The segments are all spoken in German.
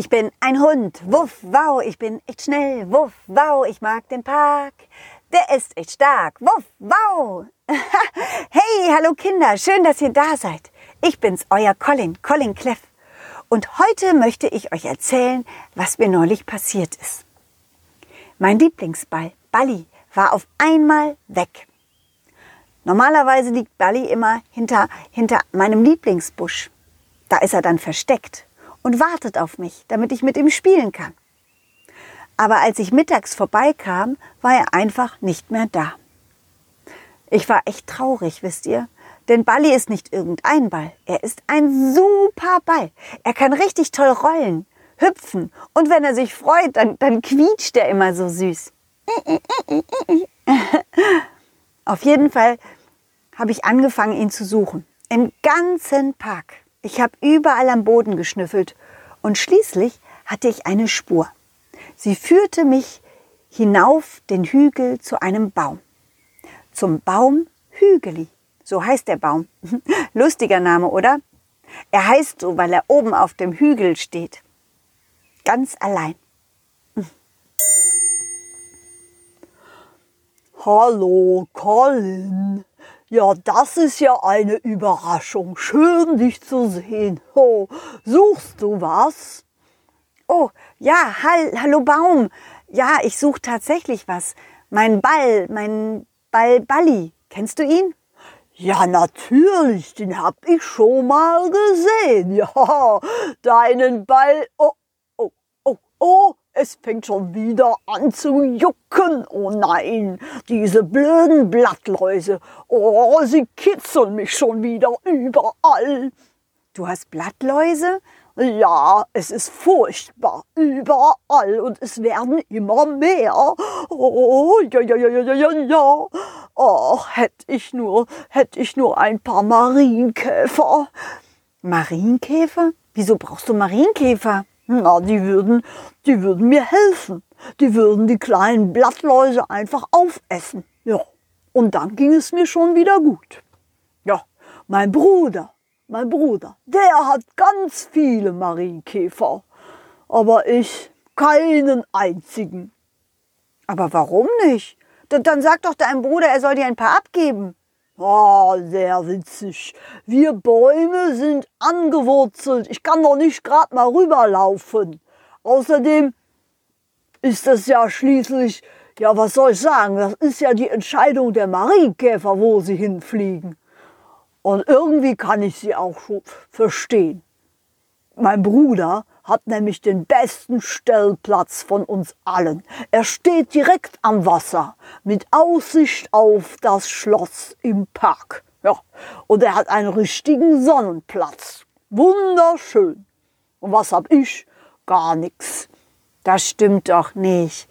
Ich bin ein Hund, wuff, wow, ich bin echt schnell, wuff, wow, ich mag den Park. Der ist echt stark, wuff, wow. hey, hallo Kinder, schön, dass ihr da seid. Ich bin's, euer Colin, Colin Cleff. Und heute möchte ich euch erzählen, was mir neulich passiert ist. Mein Lieblingsball, Balli, war auf einmal weg. Normalerweise liegt Balli immer hinter, hinter meinem Lieblingsbusch. Da ist er dann versteckt und wartet auf mich, damit ich mit ihm spielen kann. Aber als ich mittags vorbeikam, war er einfach nicht mehr da. Ich war echt traurig, wisst ihr? Denn Balli ist nicht irgendein Ball. Er ist ein super Ball. Er kann richtig toll rollen, hüpfen und wenn er sich freut, dann, dann quietscht er immer so süß. Auf jeden Fall habe ich angefangen, ihn zu suchen. Im ganzen Park. Ich habe überall am Boden geschnüffelt und schließlich hatte ich eine Spur. Sie führte mich hinauf den Hügel zu einem Baum. Zum Baum Hügeli. So heißt der Baum. Lustiger Name, oder? Er heißt so, weil er oben auf dem Hügel steht. Ganz allein. Hallo, Colin. Ja, das ist ja eine Überraschung. Schön, dich zu sehen. Oh, suchst du was? Oh, ja, hall, hallo Baum. Ja, ich suche tatsächlich was. Mein Ball, mein Ball Balli. Kennst du ihn? Ja, natürlich, den hab ich schon mal gesehen. Ja, deinen Ball. Oh, oh, oh, oh, es fängt schon wieder an zu jucken. Oh nein, diese blöden Blattläuse. Oh, sie kitzeln mich schon wieder überall. Du hast Blattläuse? Ja, es ist furchtbar. Überall. Und es werden immer mehr. Oh, ja, ja, ja, ja, ja, ja. Oh, hätte ich nur, hätte ich nur ein paar Marienkäfer. Marienkäfer? Wieso brauchst du Marienkäfer? Na, die würden, die würden mir helfen. Die würden die kleinen Blattläuse einfach aufessen. Ja. Und dann ging es mir schon wieder gut. Ja, mein Bruder, mein Bruder, der hat ganz viele Marienkäfer. Aber ich keinen einzigen. Aber warum nicht? Dann sag doch deinem Bruder, er soll dir ein paar abgeben. Oh, sehr witzig. Wir Bäume sind angewurzelt. Ich kann doch nicht gerade mal rüberlaufen. Außerdem ist das ja schließlich, ja, was soll ich sagen, das ist ja die Entscheidung der Marienkäfer, wo sie hinfliegen. Und irgendwie kann ich sie auch schon verstehen. Mein Bruder hat nämlich den besten Stellplatz von uns allen. Er steht direkt am Wasser mit Aussicht auf das Schloss im Park. Ja, und er hat einen richtigen Sonnenplatz. Wunderschön. Und was hab ich? Gar nichts. Das stimmt doch nicht.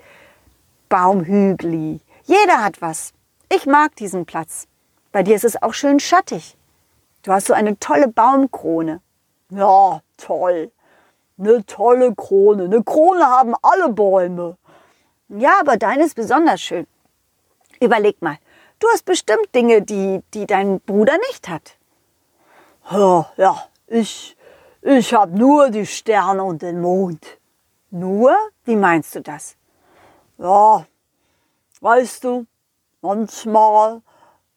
Baumhügli. Jeder hat was. Ich mag diesen Platz. Bei dir ist es auch schön schattig. Du hast so eine tolle Baumkrone. Ja, toll. Eine tolle Krone. Eine Krone haben alle Bäume. Ja, aber deine ist besonders schön. Überleg mal, du hast bestimmt Dinge, die, die dein Bruder nicht hat. Ja, ja ich, ich habe nur die Sterne und den Mond. Nur? Wie meinst du das? Ja, weißt du, manchmal,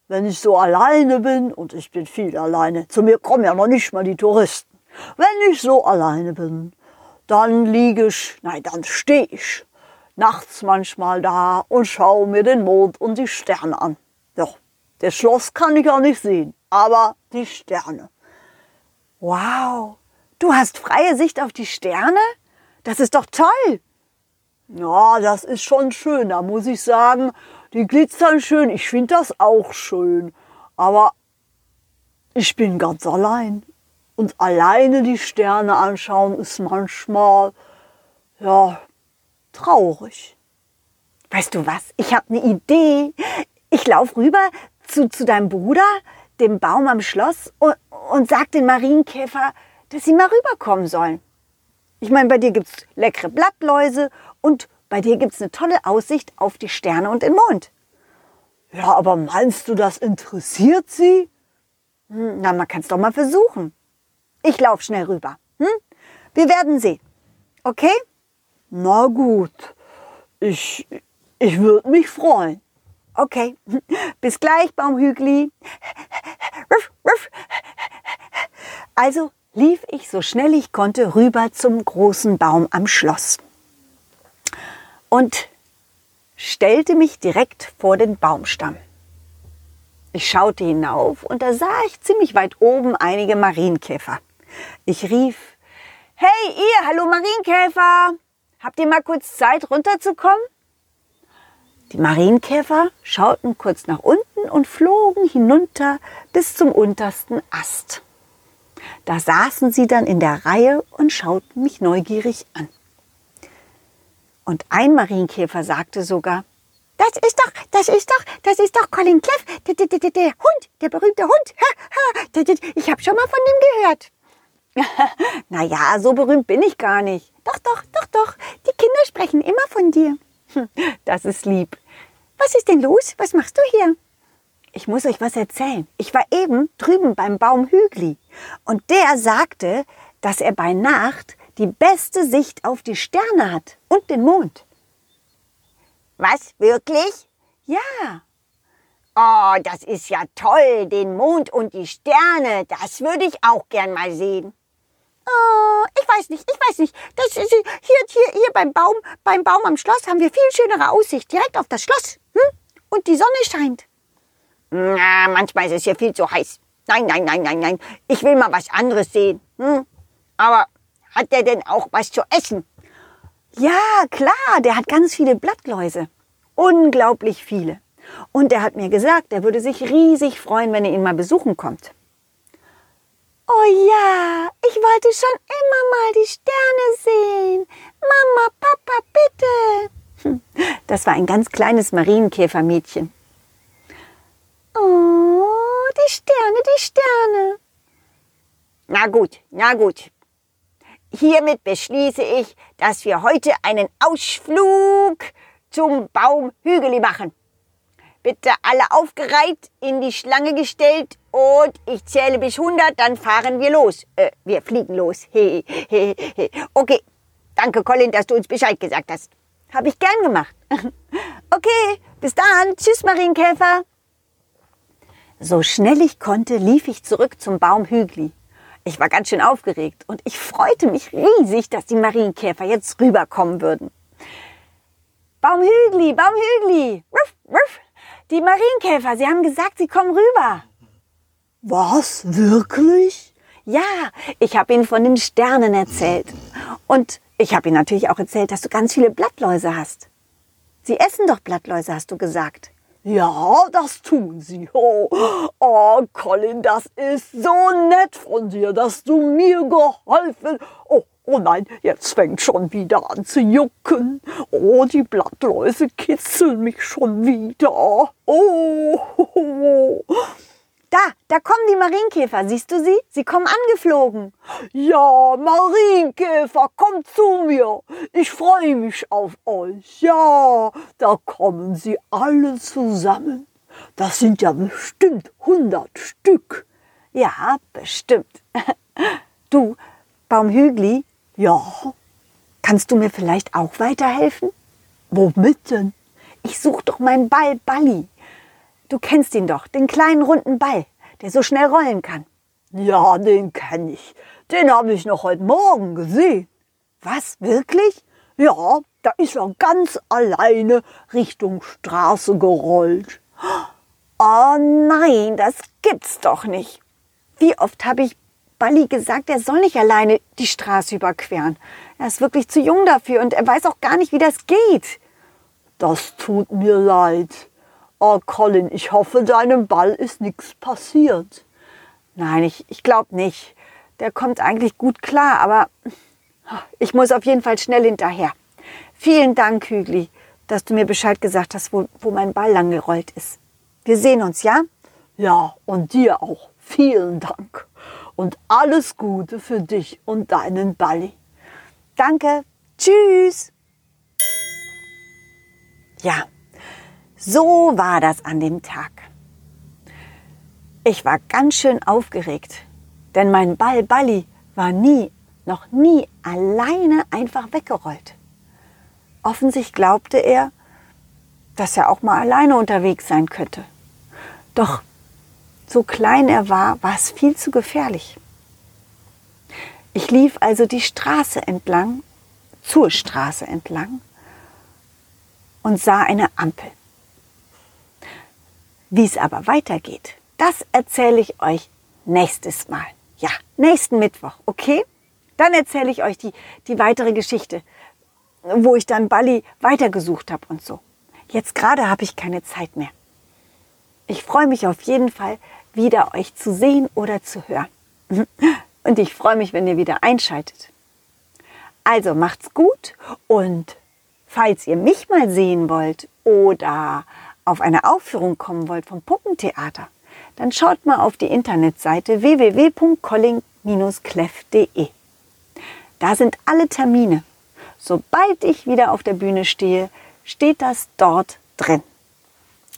wenn ich so alleine bin, und ich bin viel alleine, zu mir kommen ja noch nicht mal die Touristen. Wenn ich so alleine bin, dann liege ich, nein, dann stehe ich nachts manchmal da und schaue mir den Mond und die Sterne an. Doch, das Schloss kann ich ja nicht sehen, aber die Sterne. Wow, du hast freie Sicht auf die Sterne? Das ist doch toll. Ja, das ist schon schön, da muss ich sagen, die glitzern schön. Ich finde das auch schön. Aber ich bin ganz allein. Und alleine die Sterne anschauen ist manchmal, ja, traurig. Weißt du was? Ich habe eine Idee. Ich laufe rüber zu, zu deinem Bruder, dem Baum am Schloss, und, und sag den Marienkäfer, dass sie mal rüberkommen sollen. Ich meine, bei dir gibt es leckere Blattläuse und bei dir gibt es eine tolle Aussicht auf die Sterne und den Mond. Ja, aber meinst du, das interessiert sie? Hm, na, man kann es doch mal versuchen. Ich laufe schnell rüber. Hm? Wir werden sehen. Okay? Na gut, ich, ich würde mich freuen. Okay. Bis gleich, Baumhügli. Also lief ich so schnell ich konnte rüber zum großen Baum am Schloss und stellte mich direkt vor den Baumstamm. Ich schaute hinauf und da sah ich ziemlich weit oben einige Marienkäfer. Ich rief, Hey ihr, hallo Marienkäfer, habt ihr mal kurz Zeit runterzukommen? Die Marienkäfer schauten kurz nach unten und flogen hinunter bis zum untersten Ast. Da saßen sie dann in der Reihe und schauten mich neugierig an. Und ein Marienkäfer sagte sogar, das ist doch, das ist doch, das ist doch Colin Cleff, der, der, der, der Hund, der berühmte Hund. Ich habe schon mal von dem gehört. naja, so berühmt bin ich gar nicht. Doch, doch, doch, doch. Die Kinder sprechen immer von dir. Das ist lieb. Was ist denn los? Was machst du hier? Ich muss euch was erzählen. Ich war eben drüben beim Baum Hügli und der sagte, dass er bei Nacht die beste Sicht auf die Sterne hat und den Mond. Was, wirklich? Ja. Oh, das ist ja toll, den Mond und die Sterne. Das würde ich auch gern mal sehen. Oh, ich weiß nicht, ich weiß nicht. Das ist hier, hier, hier beim Baum, beim Baum am Schloss haben wir viel schönere Aussicht direkt auf das Schloss. Hm? Und die Sonne scheint. Na, manchmal ist es hier viel zu heiß. Nein, nein, nein, nein, nein. Ich will mal was anderes sehen. Hm? Aber hat der denn auch was zu essen? Ja, klar, der hat ganz viele Blattläuse. Unglaublich viele. Und er hat mir gesagt, er würde sich riesig freuen, wenn ihr ihn mal besuchen kommt. Oh ja, wollte schon immer mal die Sterne sehen. Mama, Papa, bitte. Hm, das war ein ganz kleines Marienkäfermädchen. Oh, die Sterne, die Sterne. Na gut, na gut. Hiermit beschließe ich, dass wir heute einen Ausflug zum Baum Hügeli machen. Bitte alle aufgereiht, in die Schlange gestellt und ich zähle bis 100, dann fahren wir los. Äh, wir fliegen los. He, he, he. Okay, danke Colin, dass du uns Bescheid gesagt hast. Hab ich gern gemacht. Okay, bis dann. Tschüss, Marienkäfer. So schnell ich konnte, lief ich zurück zum Baum Hügli. Ich war ganz schön aufgeregt und ich freute mich riesig, dass die Marienkäfer jetzt rüberkommen würden. Baumhügli, Baumhügli, ruff, ruff. Die Marienkäfer, sie haben gesagt, sie kommen rüber. Was? Wirklich? Ja, ich habe ihnen von den Sternen erzählt. Und ich habe ihnen natürlich auch erzählt, dass du ganz viele Blattläuse hast. Sie essen doch Blattläuse, hast du gesagt. Ja, das tun sie. Oh, oh, Colin, das ist so nett von dir, dass du mir geholfen. Oh, oh nein, jetzt fängt schon wieder an zu jucken. Oh, die Blattläuse kitzeln mich schon wieder. Oh, oh. Da, da kommen die Marienkäfer. Siehst du sie? Sie kommen angeflogen. Ja, Marienkäfer, kommt zu mir. Ich freue mich auf euch. Ja, da kommen sie alle zusammen. Das sind ja bestimmt hundert Stück. Ja, bestimmt. Du, Baumhügli, Ja, kannst du mir vielleicht auch weiterhelfen? womit denn? Ich suche doch meinen Ball Balli. Du kennst ihn doch, den kleinen runden Ball, der so schnell rollen kann. Ja, den kenne ich. Den habe ich noch heute Morgen gesehen. Was, wirklich? Ja, da ist er ganz alleine Richtung Straße gerollt. Oh nein, das gibt's doch nicht. Wie oft habe ich Balli gesagt, er soll nicht alleine die Straße überqueren. Er ist wirklich zu jung dafür und er weiß auch gar nicht, wie das geht. Das tut mir leid. Oh, Colin, ich hoffe, deinem Ball ist nichts passiert. Nein, ich, ich glaube nicht. Der kommt eigentlich gut klar, aber ich muss auf jeden Fall schnell hinterher. Vielen Dank, Hügli, dass du mir Bescheid gesagt hast, wo, wo mein Ball lang gerollt ist. Wir sehen uns, ja? Ja, und dir auch. Vielen Dank. Und alles Gute für dich und deinen Balli. Danke. Tschüss. Ja, so war das an dem Tag. Ich war ganz schön aufgeregt, denn mein Ball Balli war nie noch nie alleine einfach weggerollt. Offensichtlich glaubte er, dass er auch mal alleine unterwegs sein könnte. Doch so klein er war, war es viel zu gefährlich. Ich lief also die Straße entlang, zur Straße entlang und sah eine Ampel. Wie es aber weitergeht, das erzähle ich euch nächstes Mal. Ja, nächsten Mittwoch, okay? Dann erzähle ich euch die, die weitere Geschichte, wo ich dann Bali weitergesucht habe und so. Jetzt gerade habe ich keine Zeit mehr. Ich freue mich auf jeden Fall, wieder euch zu sehen oder zu hören. Und ich freue mich, wenn ihr wieder einschaltet. Also macht's gut und falls ihr mich mal sehen wollt oder auf eine Aufführung kommen wollt vom Puppentheater, dann schaut mal auf die Internetseite www.colling-cleff.de. Da sind alle Termine. Sobald ich wieder auf der Bühne stehe, steht das dort drin.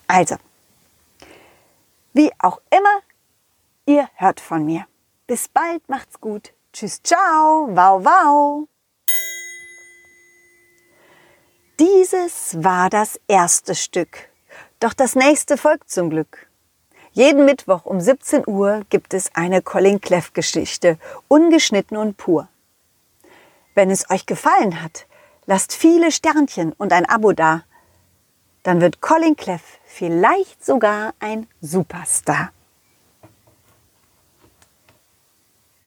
Also, wie auch immer, ihr hört von mir. Bis bald, macht's gut. Tschüss, ciao, wow, wow. Dieses war das erste Stück. Doch das nächste folgt zum Glück. Jeden Mittwoch um 17 Uhr gibt es eine Colin Cleff Geschichte, ungeschnitten und pur. Wenn es euch gefallen hat, lasst viele Sternchen und ein Abo da. Dann wird Colin Cleff vielleicht sogar ein Superstar.